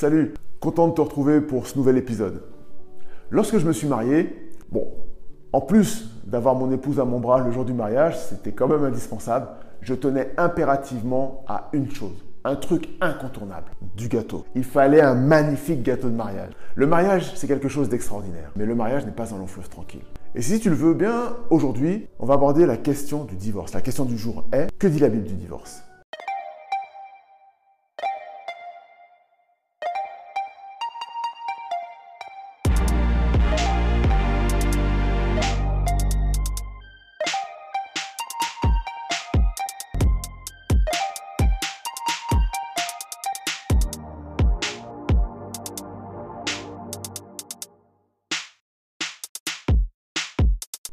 Salut, content de te retrouver pour ce nouvel épisode. Lorsque je me suis marié, bon, en plus d'avoir mon épouse à mon bras le jour du mariage, c'était quand même indispensable, je tenais impérativement à une chose, un truc incontournable, du gâteau. Il fallait un magnifique gâteau de mariage. Le mariage, c'est quelque chose d'extraordinaire, mais le mariage n'est pas un long fleuve tranquille. Et si tu le veux bien, aujourd'hui, on va aborder la question du divorce. La question du jour est, que dit la Bible du divorce?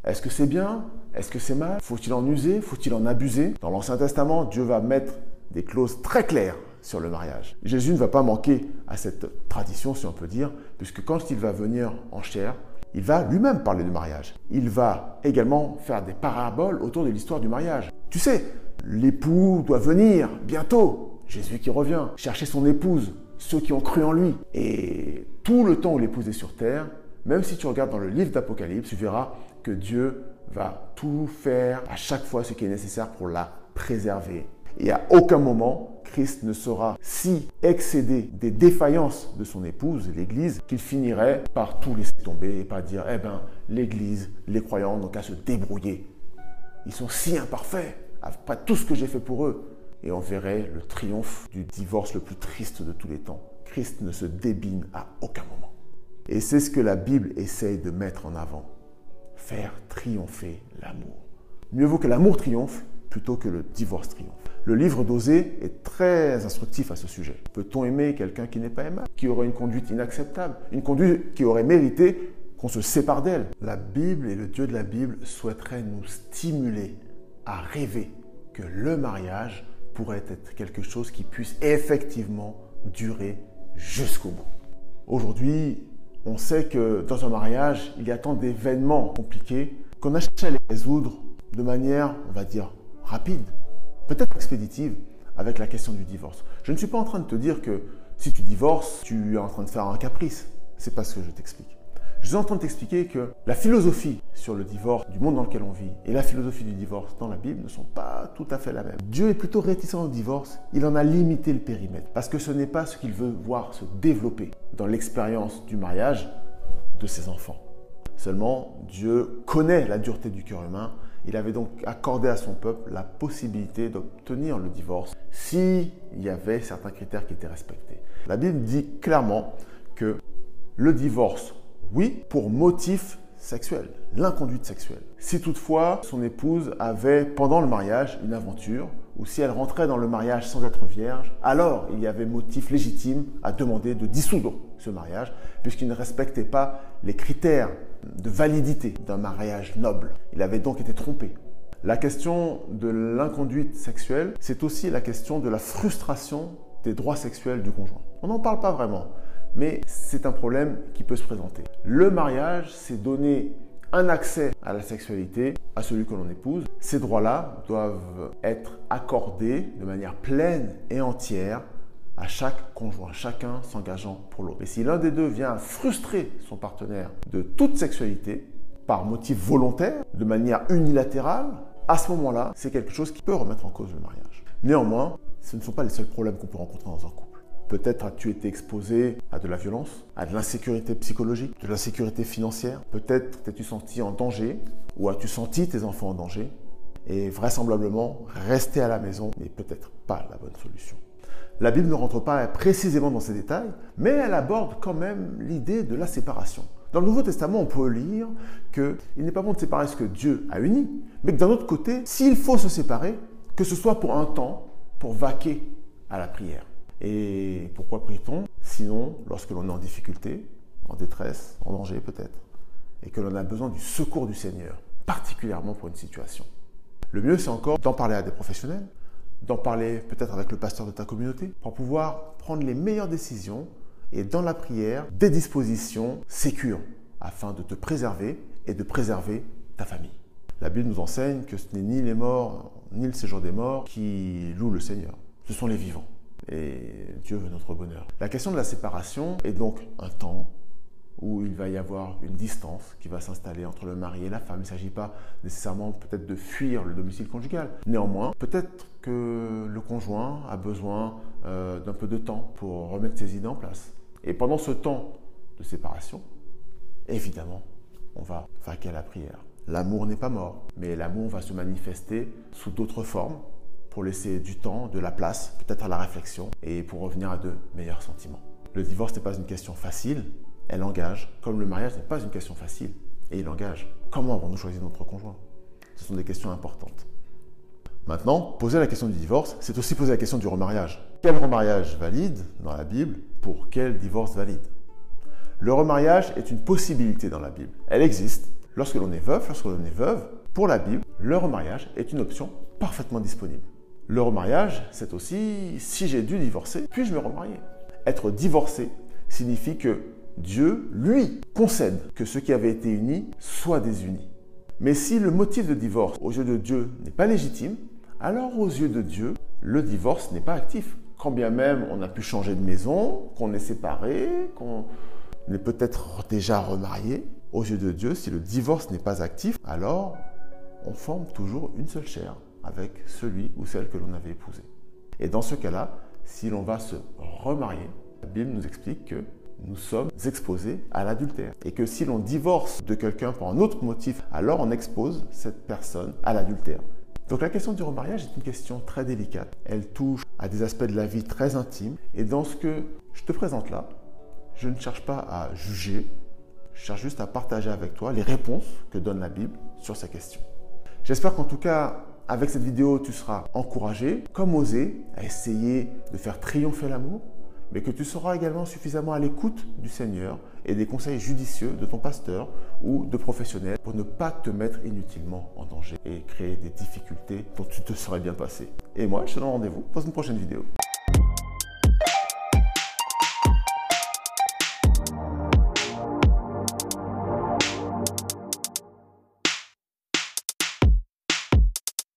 Est-ce que c'est bien? Est-ce que c'est mal? Faut-il en user? Faut-il en abuser? Dans l'Ancien Testament, Dieu va mettre des clauses très claires sur le mariage. Jésus ne va pas manquer à cette tradition, si on peut dire, puisque quand il va venir en chair, il va lui-même parler du mariage. Il va également faire des paraboles autour de l'histoire du mariage. Tu sais, l'époux doit venir bientôt. Jésus qui revient, chercher son épouse, ceux qui ont cru en lui. Et tout le temps où l'épouse est sur terre, même si tu regardes dans le livre d'Apocalypse, tu verras que Dieu va tout faire à chaque fois ce qui est nécessaire pour la préserver. Et à aucun moment, Christ ne sera si excédé des défaillances de son épouse, l'Église, qu'il finirait par tout laisser tomber et par dire, eh ben, l'Église, les croyants n'ont qu'à se débrouiller. Ils sont si imparfaits, pas tout ce que j'ai fait pour eux. Et on verrait le triomphe du divorce le plus triste de tous les temps. Christ ne se débine à aucun moment. Et c'est ce que la Bible essaye de mettre en avant. Faire triompher l'amour. Mieux vaut que l'amour triomphe plutôt que le divorce triomphe. Le livre d'Osée est très instructif à ce sujet. Peut-on aimer quelqu'un qui n'est pas aimable, qui aurait une conduite inacceptable, une conduite qui aurait mérité qu'on se sépare d'elle? La Bible et le Dieu de la Bible souhaiteraient nous stimuler à rêver que le mariage pourrait être quelque chose qui puisse effectivement durer jusqu'au bout. Aujourd'hui, on sait que dans un mariage, il y a tant d'événements compliqués qu'on a cherché à les résoudre de manière, on va dire, rapide, peut-être expéditive, avec la question du divorce. Je ne suis pas en train de te dire que si tu divorces, tu es en train de faire un caprice. C'est pas ce que je t'explique. Je suis en train de t'expliquer que la philosophie sur le divorce du monde dans lequel on vit et la philosophie du divorce dans la Bible ne sont pas tout à fait la même. Dieu est plutôt réticent au divorce, il en a limité le périmètre parce que ce n'est pas ce qu'il veut voir se développer dans l'expérience du mariage de ses enfants. Seulement, Dieu connaît la dureté du cœur humain. Il avait donc accordé à son peuple la possibilité d'obtenir le divorce s'il y avait certains critères qui étaient respectés. La Bible dit clairement que le divorce oui, pour motif sexuel, l'inconduite sexuelle. Si toutefois son épouse avait pendant le mariage une aventure, ou si elle rentrait dans le mariage sans être vierge, alors il y avait motif légitime à demander de dissoudre ce mariage, puisqu'il ne respectait pas les critères de validité d'un mariage noble. Il avait donc été trompé. La question de l'inconduite sexuelle, c'est aussi la question de la frustration des droits sexuels du conjoint. On n'en parle pas vraiment mais c'est un problème qui peut se présenter. Le mariage, c'est donner un accès à la sexualité à celui que l'on épouse. Ces droits-là doivent être accordés de manière pleine et entière à chaque conjoint, chacun s'engageant pour l'autre. Mais si l'un des deux vient frustrer son partenaire de toute sexualité, par motif volontaire, de manière unilatérale, à ce moment-là, c'est quelque chose qui peut remettre en cause le mariage. Néanmoins, ce ne sont pas les seuls problèmes qu'on peut rencontrer dans un couple. Peut-être as-tu été exposé à de la violence, à de l'insécurité psychologique, de l'insécurité financière. Peut-être t'es-tu senti en danger ou as-tu senti tes enfants en danger. Et vraisemblablement, rester à la maison n'est peut-être pas la bonne solution. La Bible ne rentre pas précisément dans ces détails, mais elle aborde quand même l'idée de la séparation. Dans le Nouveau Testament, on peut lire qu'il n'est pas bon de séparer ce que Dieu a uni, mais que d'un autre côté, s'il faut se séparer, que ce soit pour un temps, pour vaquer à la prière. Et pourquoi prie-t-on Sinon, lorsque l'on est en difficulté, en détresse, en danger peut-être, et que l'on a besoin du secours du Seigneur, particulièrement pour une situation? Le mieux, c'est encore d'en parler à des professionnels, d'en parler peut-être avec le pasteur de ta communauté, pour pouvoir prendre les meilleures décisions et dans la prière, des dispositions sécures, afin de te préserver et de préserver ta famille. La Bible nous enseigne que ce n'est ni les morts, ni le séjour des morts qui louent le Seigneur, ce sont les vivants. Et Dieu veut notre bonheur. La question de la séparation est donc un temps où il va y avoir une distance qui va s'installer entre le mari et la femme. Il ne s'agit pas nécessairement peut-être de fuir le domicile conjugal. Néanmoins, peut-être que le conjoint a besoin euh, d'un peu de temps pour remettre ses idées en place. Et pendant ce temps de séparation, évidemment, on va vaquer à la prière. L'amour n'est pas mort, mais l'amour va se manifester sous d'autres formes pour laisser du temps, de la place, peut-être à la réflexion et pour revenir à de meilleurs sentiments. Le divorce n'est pas une question facile, elle engage, comme le mariage n'est pas une question facile, et il engage. Comment avons-nous choisi notre conjoint? Ce sont des questions importantes. Maintenant, poser la question du divorce, c'est aussi poser la question du remariage. Quel remariage valide dans la Bible? Pour quel divorce valide? Le remariage est une possibilité dans la Bible. Elle existe lorsque l'on est veuf, lorsque l'on est veuve. Pour la Bible, le remariage est une option parfaitement disponible. Le remariage, c'est aussi si j'ai dû divorcer, puis-je me remarier? Être divorcé signifie que Dieu, lui, concède que ce qui avait été uni soit désuni. Mais si le motif de divorce aux yeux de Dieu n'est pas légitime, alors aux yeux de Dieu, le divorce n'est pas actif. Quand bien même on a pu changer de maison, qu'on est séparé, qu'on est peut-être déjà remarié, aux yeux de Dieu, si le divorce n'est pas actif, alors on forme toujours une seule chair avec celui ou celle que l'on avait épousé. Et dans ce cas-là, si l'on va se remarier, la Bible nous explique que nous sommes exposés à l'adultère. Et que si l'on divorce de quelqu'un pour un autre motif, alors on expose cette personne à l'adultère. Donc la question du remariage est une question très délicate. Elle touche à des aspects de la vie très intimes. Et dans ce que je te présente là, je ne cherche pas à juger, je cherche juste à partager avec toi les réponses que donne la Bible sur ces questions. J'espère qu'en tout cas, avec cette vidéo, tu seras encouragé, comme osé, à essayer de faire triompher l'amour, mais que tu seras également suffisamment à l'écoute du Seigneur et des conseils judicieux de ton pasteur ou de professionnels pour ne pas te mettre inutilement en danger et créer des difficultés dont tu te serais bien passé. Et moi, je te donne rendez-vous dans une prochaine vidéo.